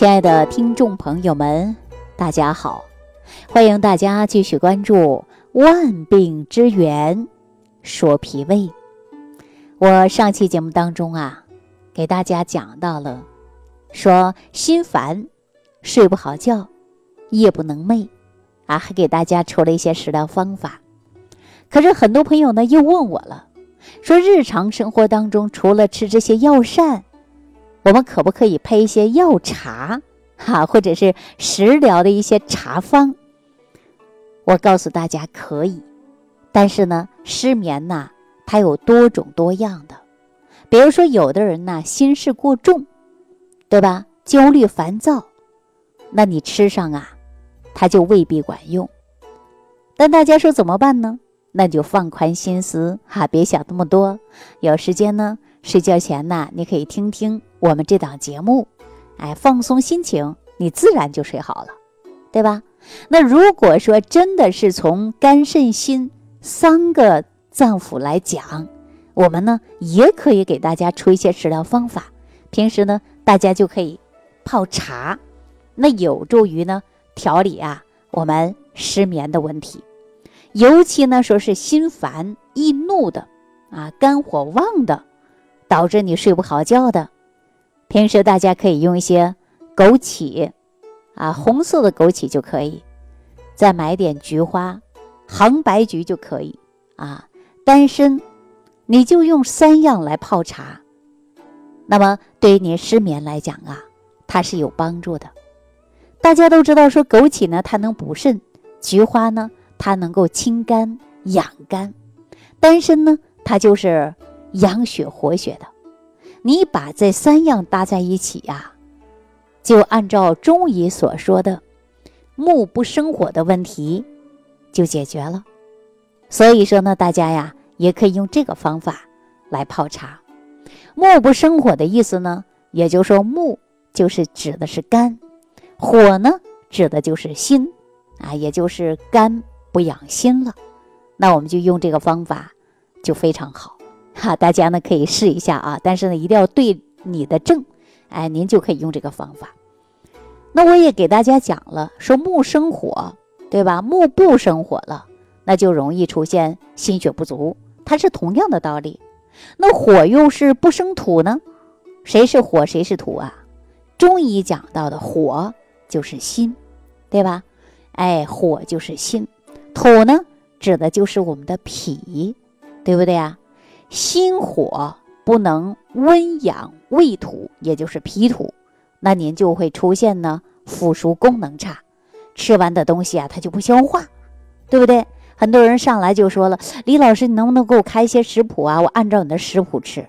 亲爱的听众朋友们，大家好，欢迎大家继续关注《万病之源说脾胃》。我上期节目当中啊，给大家讲到了，说心烦、睡不好觉、夜不能寐，啊，还给大家出了一些食疗方法。可是很多朋友呢又问我了，说日常生活当中除了吃这些药膳。我们可不可以配一些药茶，哈，或者是食疗的一些茶方？我告诉大家可以，但是呢，失眠呐，它有多种多样的。比如说，有的人呢心事过重，对吧？焦虑烦躁，那你吃上啊，它就未必管用。但大家说怎么办呢？那就放宽心思哈，别想那么多。有时间呢，睡觉前呢，你可以听听。我们这档节目，哎，放松心情，你自然就睡好了，对吧？那如果说真的是从肝肾心三个脏腑来讲，我们呢也可以给大家出一些食疗方法。平时呢，大家就可以泡茶，那有助于呢调理啊我们失眠的问题。尤其呢说是心烦易怒的啊，肝火旺的，导致你睡不好觉的。平时大家可以用一些枸杞，啊，红色的枸杞就可以，再买点菊花，杭白菊就可以啊。丹参，你就用三样来泡茶，那么对于你失眠来讲啊，它是有帮助的。大家都知道说枸杞呢，它能补肾；菊花呢，它能够清肝养肝；丹参呢，它就是养血活血的。你把这三样搭在一起呀，就按照中医所说的“木不生火”的问题就解决了。所以说呢，大家呀也可以用这个方法来泡茶。木不生火的意思呢，也就是说木就是指的是肝，火呢指的就是心啊，也就是肝不养心了。那我们就用这个方法就非常好。哈，大家呢可以试一下啊，但是呢一定要对你的症，哎，您就可以用这个方法。那我也给大家讲了，说木生火，对吧？木不生火了，那就容易出现心血不足，它是同样的道理。那火又是不生土呢？谁是火，谁是土啊？中医讲到的火就是心，对吧？哎，火就是心，土呢指的就是我们的脾，对不对啊？心火不能温养胃土，也就是脾土，那您就会出现呢腐熟功能差，吃完的东西啊它就不消化，对不对？很多人上来就说了，李老师，你能不能给我开一些食谱啊？我按照你的食谱吃。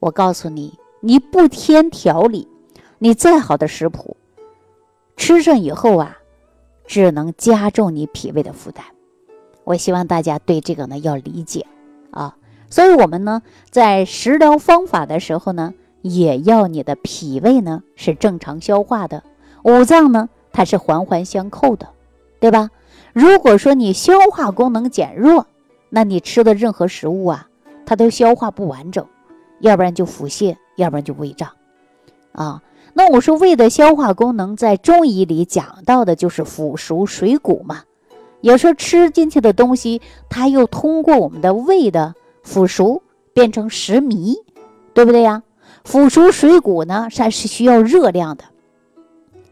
我告诉你，你不添调理，你再好的食谱，吃上以后啊，只能加重你脾胃的负担。我希望大家对这个呢要理解。所以，我们呢，在食疗方法的时候呢，也要你的脾胃呢是正常消化的，五脏呢它是环环相扣的，对吧？如果说你消化功能减弱，那你吃的任何食物啊，它都消化不完整，要不然就腹泻，要不然就胃胀，啊。那我说胃的消化功能，在中医里讲到的就是腐熟水谷嘛，也说吃进去的东西，它又通过我们的胃的。腐熟变成食糜，对不对呀？腐熟水谷呢，它是需要热量的。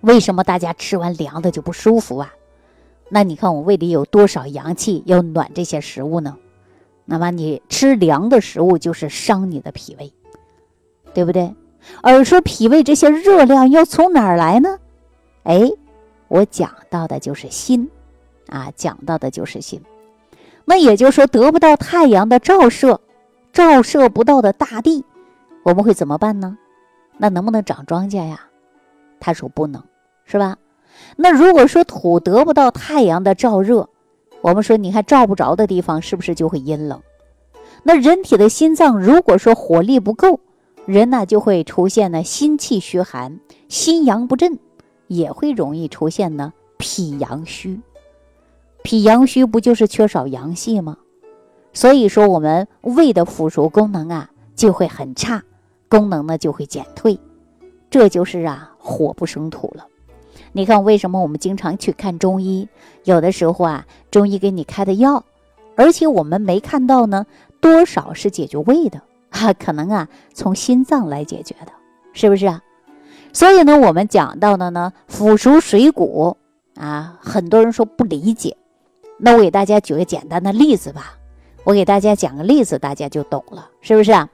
为什么大家吃完凉的就不舒服啊？那你看我胃里有多少阳气要暖这些食物呢？那么你吃凉的食物就是伤你的脾胃，对不对？而说脾胃这些热量要从哪儿来呢？哎，我讲到的就是心，啊，讲到的就是心。那也就是说，得不到太阳的照射，照射不到的大地，我们会怎么办呢？那能不能长庄稼呀？他说不能，是吧？那如果说土得不到太阳的照热，我们说你看照不着的地方，是不是就会阴冷？那人体的心脏如果说火力不够，人呢就会出现呢心气虚寒、心阳不振，也会容易出现呢脾阳虚。脾阳虚不就是缺少阳气吗？所以说我们胃的腐熟功能啊就会很差，功能呢就会减退，这就是啊火不生土了。你看，为什么我们经常去看中医？有的时候啊，中医给你开的药，而且我们没看到呢，多少是解决胃的啊，可能啊，从心脏来解决的，是不是啊？所以呢，我们讲到的呢，腐熟水谷啊，很多人说不理解。那我给大家举个简单的例子吧，我给大家讲个例子，大家就懂了，是不是啊？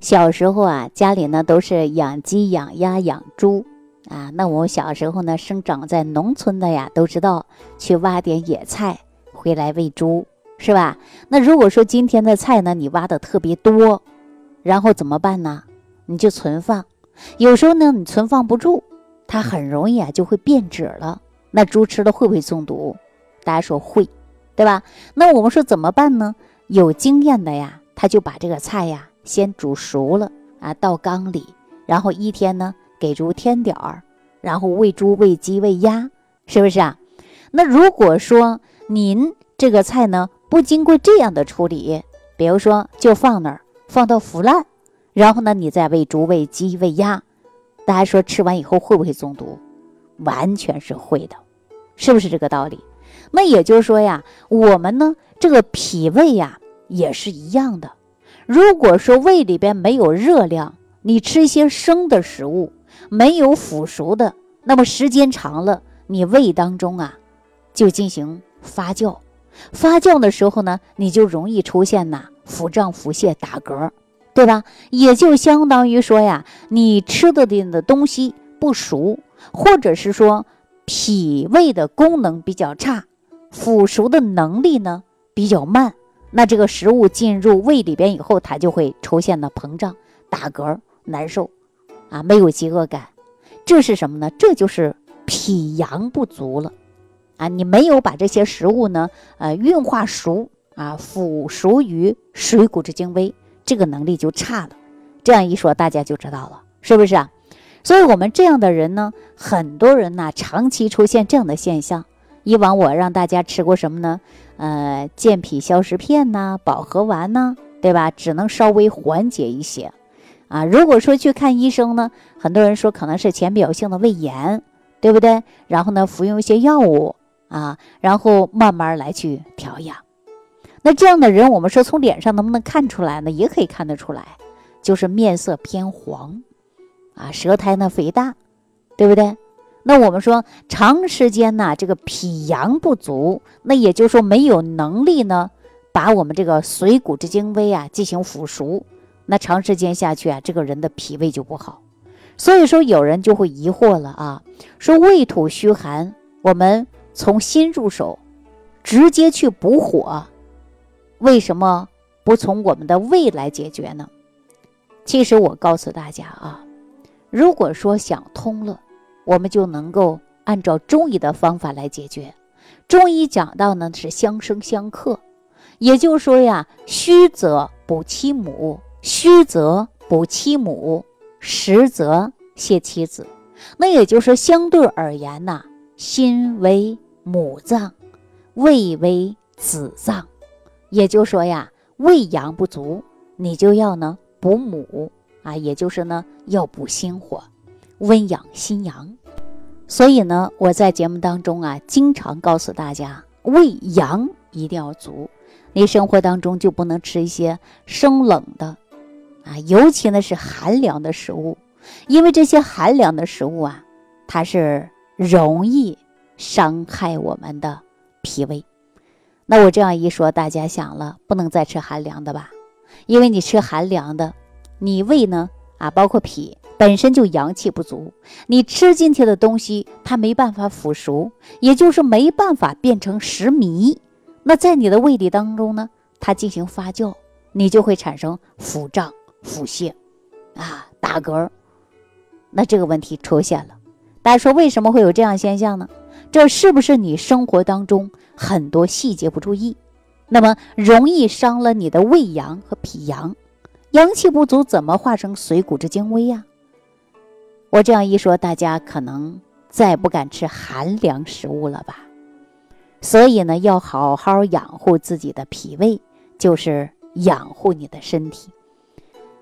小时候啊，家里呢都是养鸡、养鸭、养猪。啊，那我小时候呢，生长在农村的呀，都知道去挖点野菜回来喂猪，是吧？那如果说今天的菜呢，你挖的特别多，然后怎么办呢？你就存放，有时候呢，你存放不住，它很容易啊就会变质了。那猪吃了会不会中毒？大家说会，对吧？那我们说怎么办呢？有经验的呀，他就把这个菜呀先煮熟了啊，倒缸里，然后一天呢。给猪添点儿，然后喂猪、喂鸡、喂鸭，是不是啊？那如果说您这个菜呢不经过这样的处理，比如说就放那儿，放到腐烂，然后呢你再喂猪、喂鸡、喂鸭，大家说吃完以后会不会中毒？完全是会的，是不是这个道理？那也就是说呀，我们呢这个脾胃呀也是一样的。如果说胃里边没有热量，你吃一些生的食物。没有腐熟的，那么时间长了，你胃当中啊，就进行发酵。发酵的时候呢，你就容易出现呐腹胀、腹泻、打嗝，对吧？也就相当于说呀，你吃的的东西不熟，或者是说脾胃的功能比较差，腐熟的能力呢比较慢。那这个食物进入胃里边以后，它就会出现了膨胀、打嗝、难受。啊，没有饥饿感，这是什么呢？这就是脾阳不足了，啊，你没有把这些食物呢，呃，运化熟啊，腐熟于水谷之精微，这个能力就差了。这样一说，大家就知道了，是不是啊？所以，我们这样的人呢，很多人呢，长期出现这样的现象。以往我让大家吃过什么呢？呃，健脾消食片呐，保和丸呐，对吧？只能稍微缓解一些。啊，如果说去看医生呢，很多人说可能是浅表性的胃炎，对不对？然后呢，服用一些药物啊，然后慢慢来去调养。那这样的人，我们说从脸上能不能看出来呢？也可以看得出来，就是面色偏黄，啊，舌苔呢肥大，对不对？那我们说长时间呢，这个脾阳不足，那也就是说没有能力呢，把我们这个水谷之精微啊进行腐熟。那长时间下去啊，这个人的脾胃就不好，所以说有人就会疑惑了啊，说胃土虚寒，我们从心入手，直接去补火，为什么不从我们的胃来解决呢？其实我告诉大家啊，如果说想通了，我们就能够按照中医的方法来解决。中医讲到呢是相生相克，也就是说呀，虚则补其母。虚则补其母，实则泻其子。那也就是，相对而言呐，心为母脏，胃为子脏。也就是说呀，胃阳不足，你就要呢补母啊，也就是呢要补心火，温养心阳。所以呢，我在节目当中啊，经常告诉大家，胃阳一定要足，你生活当中就不能吃一些生冷的。啊，尤其呢是寒凉的食物，因为这些寒凉的食物啊，它是容易伤害我们的脾胃。那我这样一说，大家想了，不能再吃寒凉的吧？因为你吃寒凉的，你胃呢啊，包括脾本身就阳气不足，你吃进去的东西它没办法腐熟，也就是没办法变成食糜。那在你的胃里当中呢，它进行发酵，你就会产生腹胀。腹泻，啊，打嗝，那这个问题出现了。大家说为什么会有这样现象呢？这是不是你生活当中很多细节不注意，那么容易伤了你的胃阳和脾阳？阳气不足怎么化成水谷之精微呀？我这样一说，大家可能再不敢吃寒凉食物了吧？所以呢，要好好养护自己的脾胃，就是养护你的身体。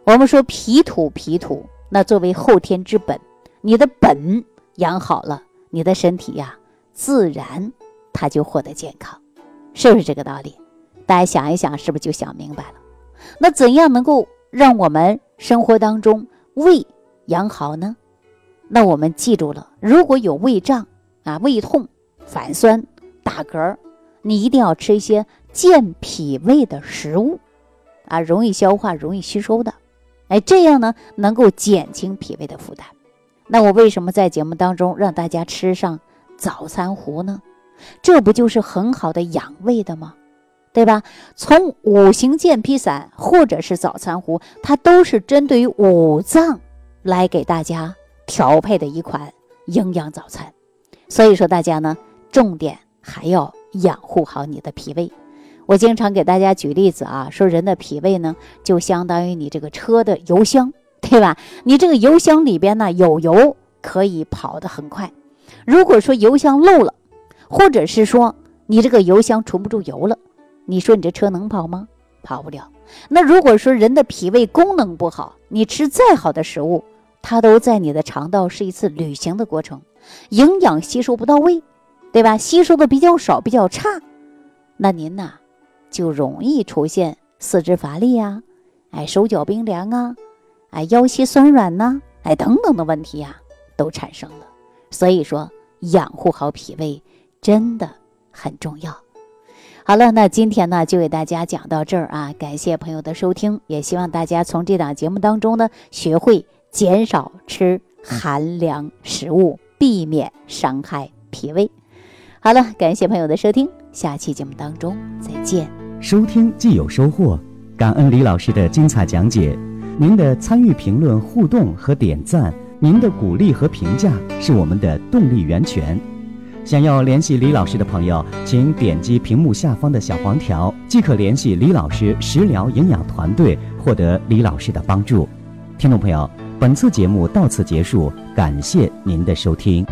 我们说脾土，脾土那作为后天之本，你的本养好了，你的身体呀，自然它就获得健康，是不是这个道理？大家想一想，是不是就想明白了？那怎样能够让我们生活当中胃养好呢？那我们记住了，如果有胃胀啊、胃痛、反酸、打嗝，你一定要吃一些健脾胃的食物，啊，容易消化、容易吸收的，哎，这样呢能够减轻脾胃的负担。那我为什么在节目当中让大家吃上早餐糊呢？这不就是很好的养胃的吗？对吧？从五行健脾散或者是早餐糊，它都是针对于五脏来给大家调配的一款营养早餐。所以说，大家呢，重点还要养护好你的脾胃。我经常给大家举例子啊，说人的脾胃呢，就相当于你这个车的油箱。对吧？你这个油箱里边呢有油，可以跑得很快。如果说油箱漏了，或者是说你这个油箱存不住油了，你说你这车能跑吗？跑不了。那如果说人的脾胃功能不好，你吃再好的食物，它都在你的肠道是一次旅行的过程，营养吸收不到位，对吧？吸收的比较少，比较差，那您呐就容易出现四肢乏力呀，哎，手脚冰凉啊。哎，腰膝酸软呢，哎，等等的问题呀，都产生了。所以说，养护好脾胃真的很重要。好了，那今天呢，就给大家讲到这儿啊，感谢朋友的收听，也希望大家从这档节目当中呢，学会减少吃寒凉食物，避免伤害脾胃。好了，感谢朋友的收听，下期节目当中再见。收听既有收获，感恩李老师的精彩讲解。您的参与、评论、互动和点赞，您的鼓励和评价是我们的动力源泉。想要联系李老师的朋友，请点击屏幕下方的小黄条，即可联系李老师食疗营养团队，获得李老师的帮助。听众朋友，本次节目到此结束，感谢您的收听。